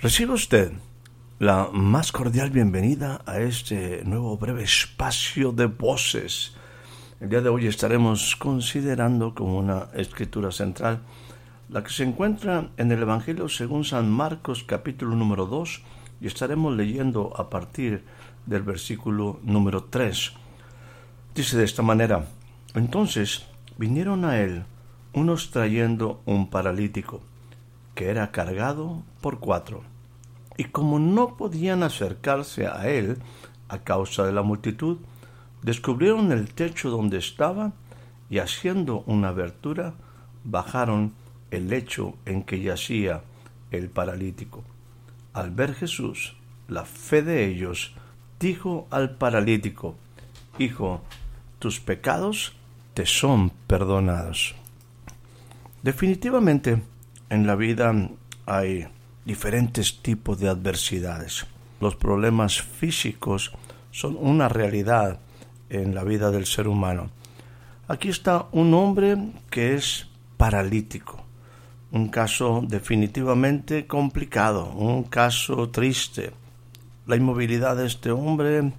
Recibe usted la más cordial bienvenida a este nuevo breve espacio de voces. El día de hoy estaremos considerando como una escritura central la que se encuentra en el Evangelio según San Marcos capítulo número 2 y estaremos leyendo a partir del versículo número 3. Dice de esta manera, entonces vinieron a él unos trayendo un paralítico, que era cargado por cuatro, y como no podían acercarse a él a causa de la multitud, descubrieron el techo donde estaba y haciendo una abertura, bajaron el lecho en que yacía el paralítico. Al ver Jesús la fe de ellos, dijo al paralítico, Hijo, tus pecados te son perdonados. Definitivamente en la vida hay diferentes tipos de adversidades. Los problemas físicos son una realidad en la vida del ser humano. Aquí está un hombre que es paralítico un caso definitivamente complicado, un caso triste. La inmovilidad de este hombre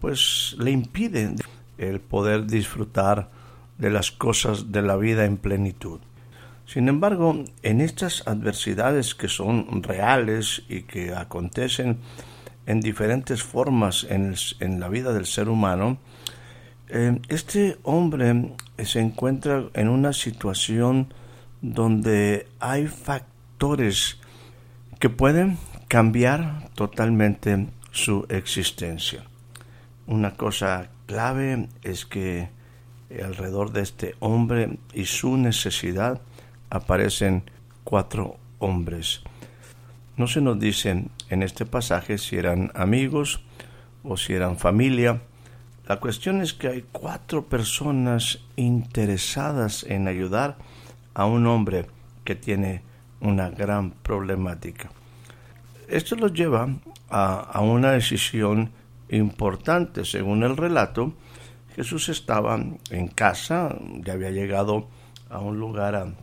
pues le impide el poder disfrutar de las cosas de la vida en plenitud. Sin embargo, en estas adversidades que son reales y que acontecen en diferentes formas en, la vida del ser humano, eh, este hombre se encuentra en una situación donde hay factores que pueden cambiar totalmente su existencia. Una cosa clave es que alrededor de este hombre y su necesidad aparecen cuatro hombres. No se nos dicen en este pasaje si eran amigos o si eran familia. La cuestión es que hay cuatro personas interesadas en ayudar a un hombre que tiene una gran problemática. Esto lo lleva a, una decisión importante. Según el relato, Jesús estaba en casa, ya había llegado a un lugar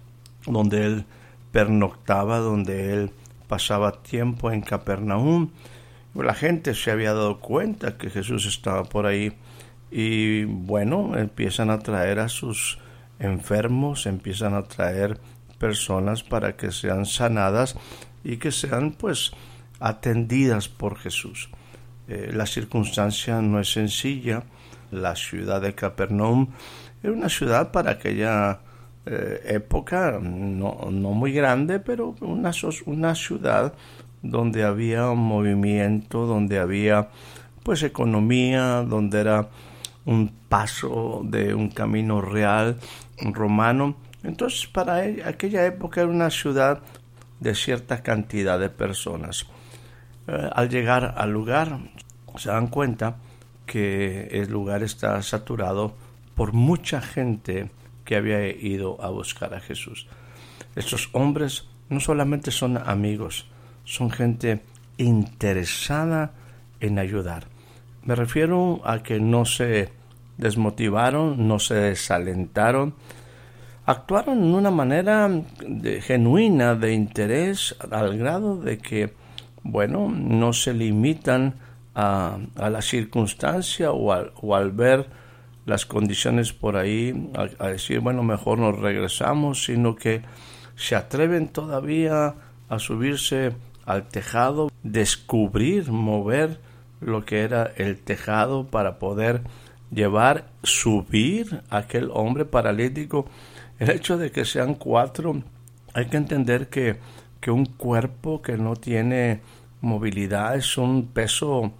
donde él pernoctaba, donde él pasaba tiempo en Capernaum. La gente se había dado cuenta que Jesús estaba por ahí y bueno, empiezan a traer a sus enfermos, empiezan a traer personas para que sean sanadas y que sean pues atendidas por Jesús. Eh, la circunstancia no es sencilla. La ciudad de Capernaum era una ciudad para aquella eh, época no, no, muy grande, pero una, una ciudad donde había un movimiento, donde había pues economía, donde era un paso de un camino real romano. Entonces, para aquella época era una ciudad de cierta cantidad de personas. Eh, al llegar al lugar, se dan cuenta que el lugar está saturado por mucha gente que había ido a buscar a Jesús. Estos hombres no solamente son amigos, son gente interesada en ayudar. Me refiero a que no se desmotivaron, no se desalentaron, actuaron en una manera genuina de interés al grado de que, bueno, no se limitan a, la circunstancia o al, ver las condiciones por ahí, a, decir, bueno, mejor nos regresamos, sino que se atreven todavía a subirse al tejado, descubrir, mover lo que era el tejado para poder llevar, subir a aquel hombre paralítico. El hecho de que sean cuatro, hay que entender que, que un cuerpo que no tiene movilidad es un peso,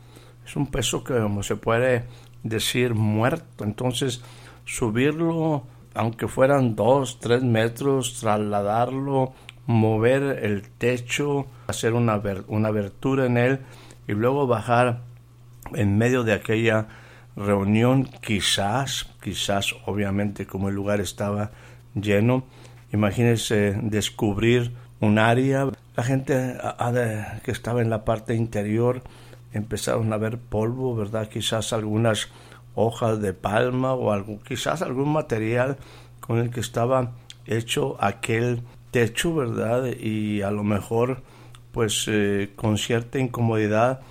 es un peso que se puede decir muerto. Entonces, subirlo, aunque fueran dos, tres metros, trasladarlo, mover el techo, hacer una, una abertura en él y luego bajar en medio de aquella reunión, quizás, quizás, obviamente, como el lugar estaba lleno, imagínense descubrir un área, la gente que estaba en la parte interior empezaron a ver polvo, ¿verdad? Quizás algunas hojas de palma o quizás algún material con el que estaba hecho aquel techo, ¿verdad? Y a lo mejor, pues eh, con cierta incomodidad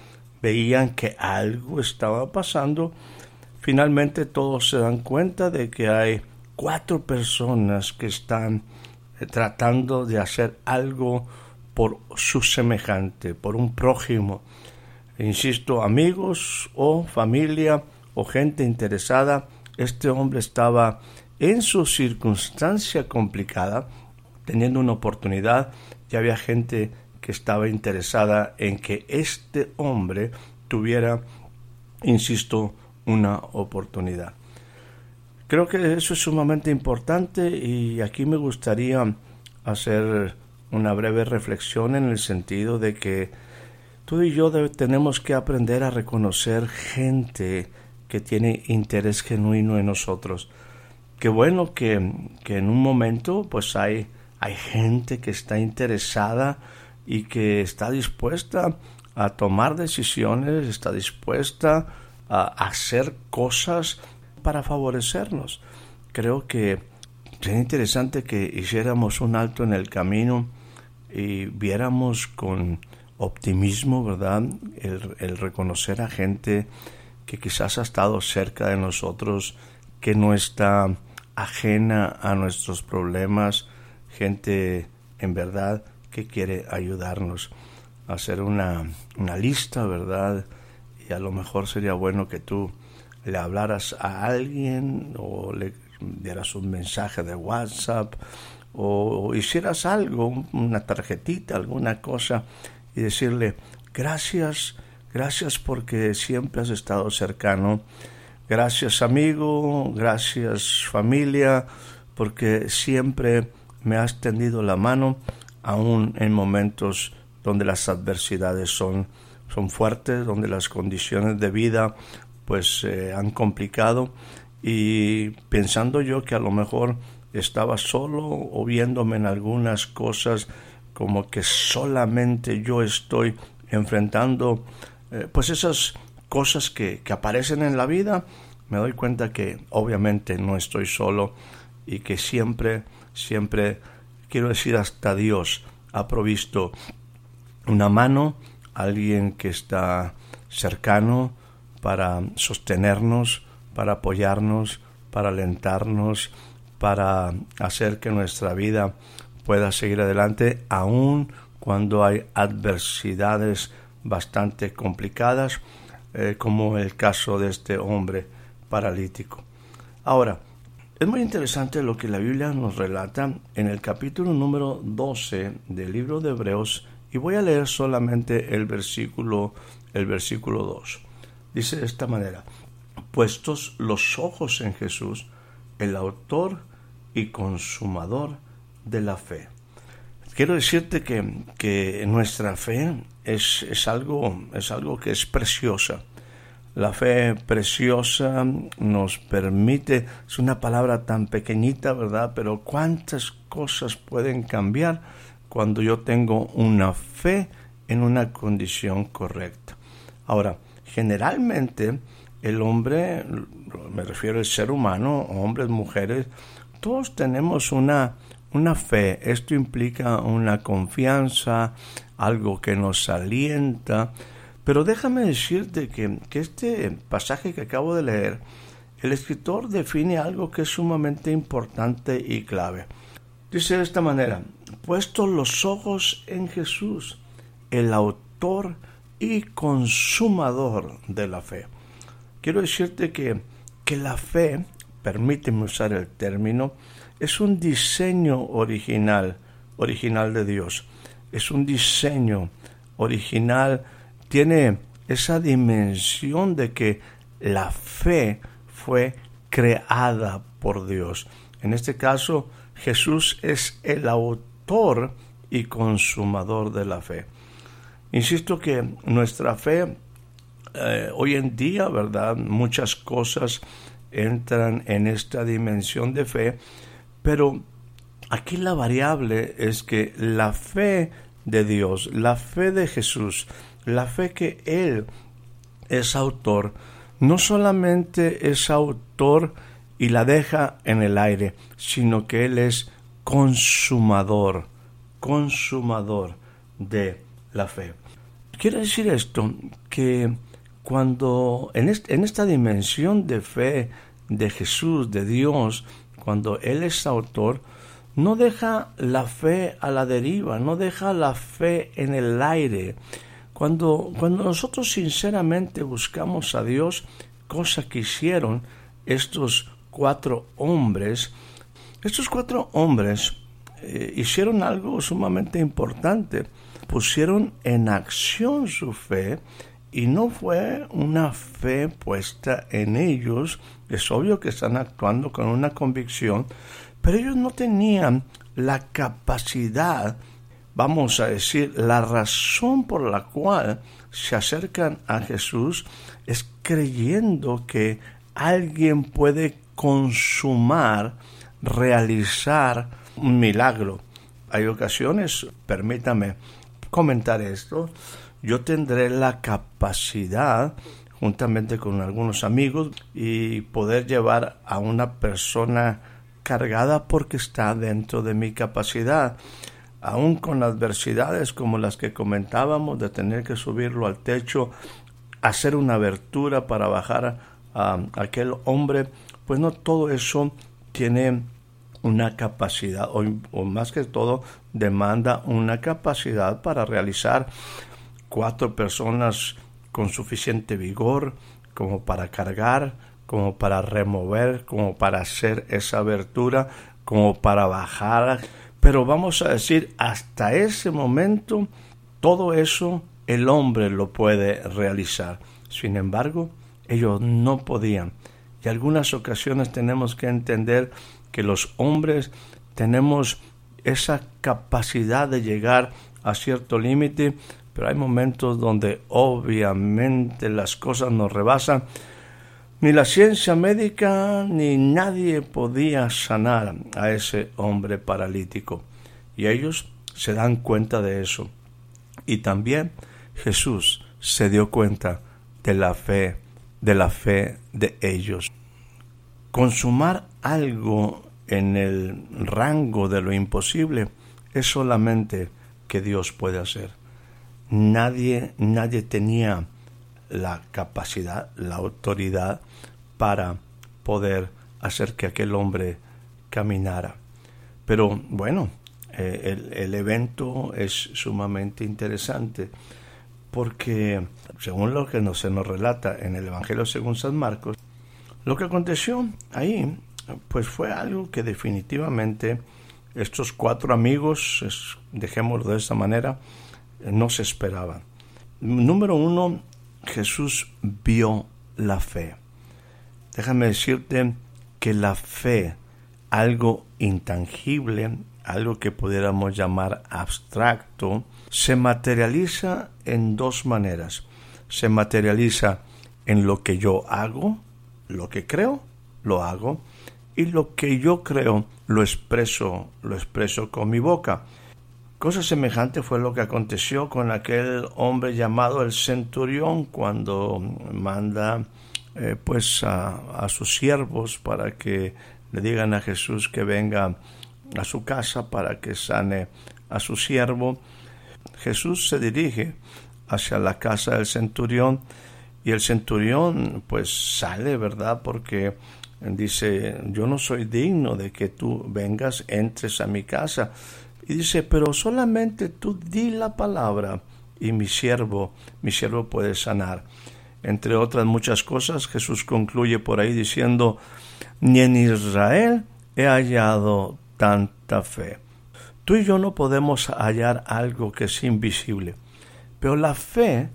veían que algo estaba pasando. Finalmente todos se dan cuenta de que hay cuatro personas que están eh, tratando de hacer algo por su semejante, por un prójimo. Insisto, amigos o familia o gente interesada, este hombre estaba en su circunstancia complicada, teniendo una oportunidad, y había gente que estaba interesada en que este hombre tuviera, insisto, una oportunidad. Creo que eso es sumamente importante y aquí me gustaría hacer una breve reflexión en el sentido de que tú y yo tenemos que aprender a reconocer gente que tiene interés genuino en nosotros. Qué bueno que, en un momento pues hay, hay gente que está interesada y que está dispuesta a tomar decisiones, está dispuesta a hacer cosas para favorecernos. Creo que sería interesante que hiciéramos un alto en el camino y viéramos con optimismo, ¿verdad? El, reconocer a gente que quizás ha estado cerca de nosotros, que no está ajena a nuestros problemas, gente en verdad que quiere ayudarnos hacer una, una lista, ¿verdad? Y a lo mejor sería bueno que tú le hablaras a alguien o le dieras un mensaje de WhatsApp o, hicieras algo, una tarjetita, alguna cosa y decirle gracias, gracias porque siempre has estado cercano, gracias amigo, gracias familia, porque siempre me has tendido la mano, aún en momentos donde las adversidades son, son fuertes, donde las condiciones de vida pues se han complicado. Y pensando yo que a lo mejor estaba solo o viéndome en algunas cosas como que solamente yo estoy enfrentando eh, pues esas cosas que, que aparecen en la vida, me doy cuenta que obviamente no estoy solo y que siempre, siempre, quiero decir hasta Dios ha provisto una mano, alguien que está cercano, para sostenernos, para apoyarnos, para alentarnos, para hacer que nuestra vida pueda seguir adelante aun cuando hay adversidades bastante complicadas, eh, como el caso de este hombre paralítico. Ahora, es muy interesante lo que la Biblia nos relata en el capítulo número 12 del libro de Hebreos y voy a leer solamente el versículo el versículo 2. Dice de esta manera, puestos los ojos en Jesús, el autor y consumador de la fe. Quiero decirte que, que nuestra fe es, es, algo, es algo que es preciosa. La fe preciosa nos permite, es una palabra tan pequeñita, ¿verdad? Pero cuántas cosas pueden cambiar cuando yo tengo una fe en una condición correcta. Ahora, generalmente el hombre, me refiero al ser humano, hombres, mujeres, todos tenemos una, una fe. Esto implica una confianza, algo que nos alienta. Pero déjame decirte que, que este pasaje que acabo de leer, el escritor define algo que es sumamente importante y clave. Dice de esta manera, puesto los ojos en Jesús, el autor y consumador de la fe. Quiero decirte que, que la fe, permíteme usar el término, es un diseño original, original de Dios. Es un diseño original, tiene esa dimensión de que la fe fue creada por Dios. En este caso, Jesús es el autor y consumador de la fe. Insisto que nuestra fe eh, hoy en día, ¿verdad? Muchas cosas entran en esta dimensión de fe, pero aquí la variable es que la fe de Dios, la fe de Jesús, la fe que Él es autor, no solamente es autor y la deja en el aire, sino que Él es consumador, consumador de la fe. Quiere decir esto que cuando en, en esta dimensión de fe de Jesús, de Dios, cuando Él es autor, no deja la fe a la deriva, no deja la fe en el aire. Cuando, cuando nosotros sinceramente buscamos a Dios, cosa que hicieron estos cuatro hombres, estos cuatro hombres eh, hicieron algo sumamente importante, pusieron en acción su fe y no fue una fe puesta en ellos, es obvio que están actuando con una convicción, pero ellos no tenían la capacidad, vamos a decir, la razón por la cual se acercan a Jesús es creyendo que alguien puede consumar, realizar un milagro. Hay ocasiones, permítame comentar esto, yo tendré la capacidad juntamente con algunos amigos y poder llevar a una persona cargada porque está dentro de mi capacidad. Aún con adversidades como las que comentábamos de tener que subirlo al techo, hacer una abertura para bajar a aquel hombre, pues no todo eso tiene una capacidad o, o, más que todo demanda una capacidad para realizar cuatro personas con suficiente vigor como para cargar como para remover, como para hacer esa abertura, como para bajar. Pero vamos a decir, hasta ese momento, todo eso el hombre lo puede realizar. Sin embargo, ellos no podían. Y algunas ocasiones tenemos que entender que los hombres tenemos esa capacidad de llegar a cierto límite, pero hay momentos donde obviamente las cosas nos rebasan ni la ciencia médica ni nadie podía sanar a ese hombre paralítico. Y ellos se dan cuenta de eso. Y también Jesús se dio cuenta de la fe, de la fe de ellos. Consumar algo en el rango de lo imposible es solamente que Dios puede hacer. Nadie, nadie tenía la capacidad, la autoridad para poder hacer que aquel hombre caminara. Pero bueno, eh, el, evento es sumamente interesante porque según lo que se nos relata en el Evangelio según San Marcos, lo que aconteció ahí pues fue algo que definitivamente estos cuatro amigos, dejémoslo de esta manera, no se esperaban. Número uno, Jesús vio la fe. Déjame decirte que la fe, algo intangible, algo que pudiéramos llamar abstracto, se materializa en dos maneras. Se materializa en lo que yo hago, lo que creo, lo hago, y lo que yo creo lo expreso, lo expreso con mi boca. Cosa semejante fue lo que aconteció con aquel hombre llamado el centurión cuando manda eh, pues a, sus siervos para que le digan a Jesús que venga a su casa para que sane a su siervo. Jesús se dirige hacia la casa del centurión y el centurión pues sale, ¿verdad? Porque dice, yo no soy digno de que tú vengas, entres a mi casa, y dice, pero solamente tú di la palabra y mi siervo, mi siervo puede sanar. Entre otras muchas cosas, Jesús concluye por ahí diciendo, ni en Israel he hallado tanta fe. Tú y yo no podemos hallar algo que es invisible, pero la fe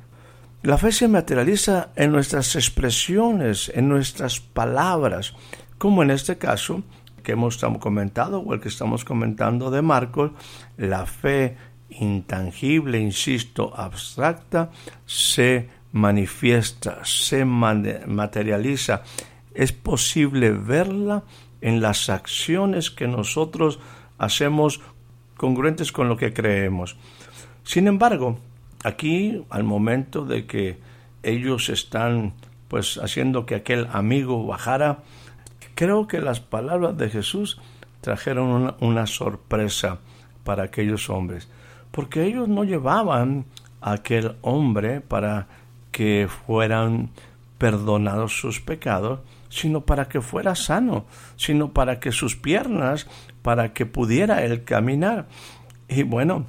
La fe se materializa en nuestras expresiones, en nuestras palabras, como en este caso que hemos comentado o el que estamos comentando de Marcos, la fe intangible, insisto, abstracta, se manifiesta, se materializa. Es posible verla en las acciones que nosotros hacemos congruentes con lo que creemos. Sin embargo, aquí al momento de que ellos están pues haciendo que aquel amigo bajara, creo que las palabras de Jesús trajeron una, una sorpresa para aquellos hombres, porque ellos no llevaban a aquel hombre para que fueran perdonados sus pecados, sino para que fuera sano, sino para que sus piernas, para que pudiera él caminar. Y bueno,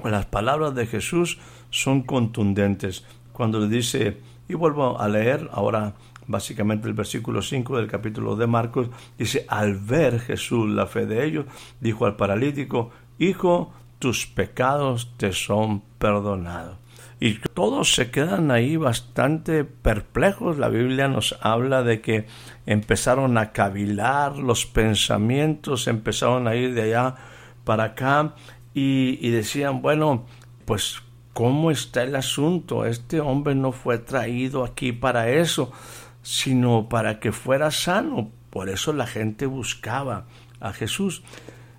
pues las palabras de Jesús son contundentes. Cuando le dice, y vuelvo a leer ahora básicamente el versículo 5 del capítulo de Marcos, dice, al ver Jesús la fe de ellos, dijo al paralítico, Hijo, tus pecados te son perdonados y todos se quedan ahí bastante perplejos. La Biblia nos habla de que empezaron a cavilar los pensamientos, empezaron a ir de allá para acá y, y decían, bueno, pues ¿cómo está el asunto? Este hombre no fue traído aquí para eso, sino para que fuera sano. Por eso la gente buscaba a Jesús.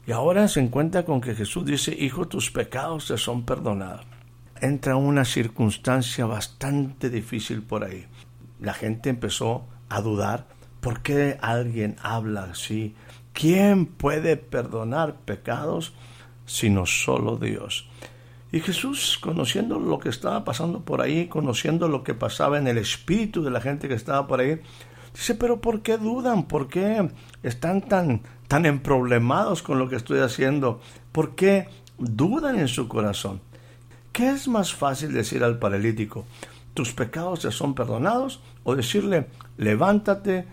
Y ahora se encuentra con que Jesús dice, Hijo, tus pecados te son perdonados entra una circunstancia bastante difícil por ahí. La gente empezó a dudar, ¿por qué alguien habla así? ¿Quién puede perdonar pecados sino solo Dios? Y Jesús, conociendo lo que estaba pasando por ahí, conociendo lo que pasaba en el espíritu de la gente que estaba por ahí, dice, pero ¿por qué dudan? ¿Por qué están tan, tan emproblemados con lo que estoy haciendo? ¿Por qué dudan en su corazón? ¿Qué es más fácil decir al paralítico, tus pecados te son perdonados? O decirle, levántate,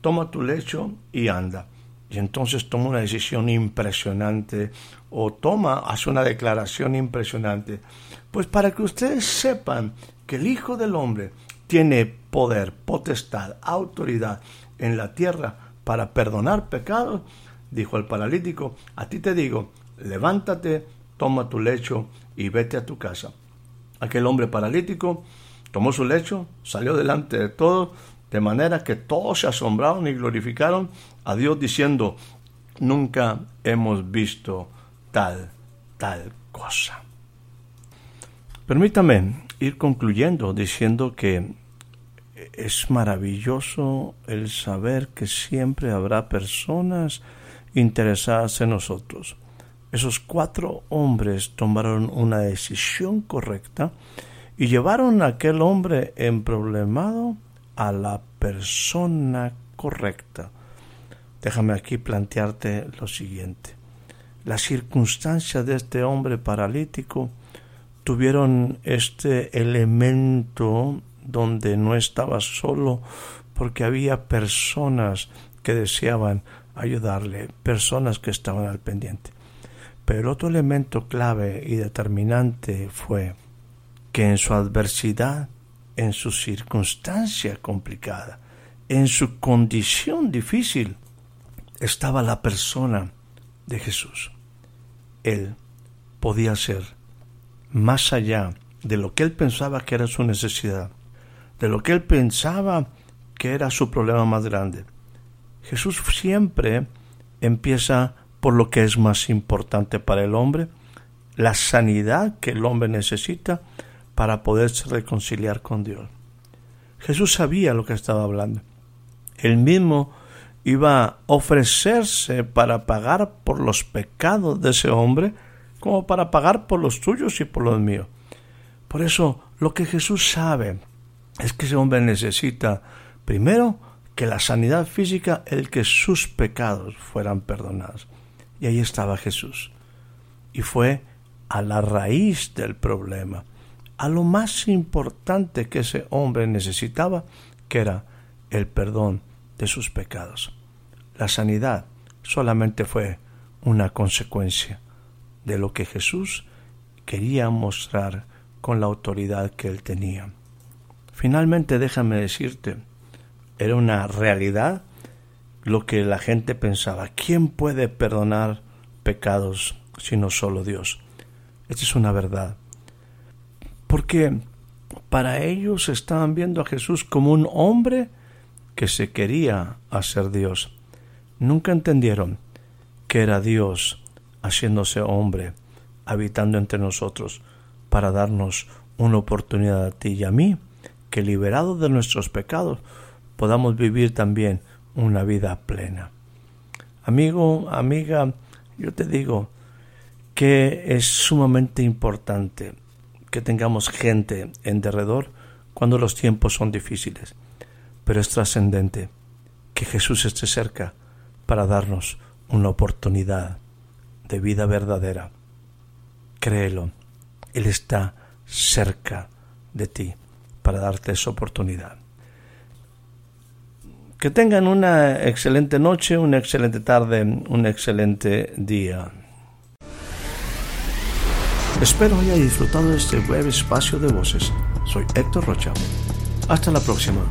toma tu lecho y anda. Y entonces toma una decisión impresionante o toma, hace una declaración impresionante. Pues para que ustedes sepan que el Hijo del Hombre tiene poder, potestad, autoridad en la tierra para perdonar pecados, dijo el paralítico, a ti te digo, levántate, toma tu lecho y vete a tu casa. Aquel hombre paralítico tomó su lecho, salió delante de todos, de manera que todos se asombraron y glorificaron a Dios diciendo, nunca hemos visto tal, tal cosa. Permítame ir concluyendo diciendo que es maravilloso el saber que siempre habrá personas interesadas en nosotros esos cuatro hombres tomaron una decisión correcta y llevaron a aquel hombre emproblemado a la persona correcta. Déjame aquí plantearte lo siguiente. Las circunstancias de este hombre paralítico tuvieron este elemento donde no estaba solo porque había personas que deseaban ayudarle, personas que estaban al pendiente. Pero otro elemento clave y determinante fue que en su adversidad, en su circunstancia complicada, en su condición difícil, estaba la persona de Jesús. Él podía ser más allá de lo que él pensaba que era su necesidad, de lo que él pensaba que era su problema más grande. Jesús siempre empieza por lo que es más importante para el hombre, la sanidad que el hombre necesita para poderse reconciliar con Dios. Jesús sabía lo que estaba hablando. Él mismo iba a ofrecerse para pagar por los pecados de ese hombre, como para pagar por los tuyos y por los míos. Por eso, lo que Jesús sabe es que ese hombre necesita, primero, que la sanidad física, el que sus pecados fueran perdonados. Y ahí estaba Jesús. Y fue a la raíz del problema, a lo más importante que ese hombre necesitaba, que era el perdón de sus pecados. La sanidad solamente fue una consecuencia de lo que Jesús quería mostrar con la autoridad que él tenía. Finalmente, déjame decirte, era una realidad lo que la gente pensaba. ¿Quién puede perdonar pecados sino solo Dios? Esta es una verdad. Porque para ellos estaban viendo a Jesús como un hombre que se quería hacer Dios. Nunca entendieron que era Dios haciéndose hombre, habitando entre nosotros, para darnos una oportunidad a ti y a mí, que liberados de nuestros pecados podamos vivir también una vida plena. Amigo, amiga, yo te digo que es sumamente importante que tengamos gente en derredor cuando los tiempos son difíciles, pero es trascendente que Jesús esté cerca para darnos una oportunidad de vida verdadera. Créelo, Él está cerca de ti para darte esa oportunidad. Que tengan una excelente noche, una excelente tarde, un excelente día. Espero haya disfrutado de este breve espacio de voces. Soy Héctor Rocha. Hasta la próxima.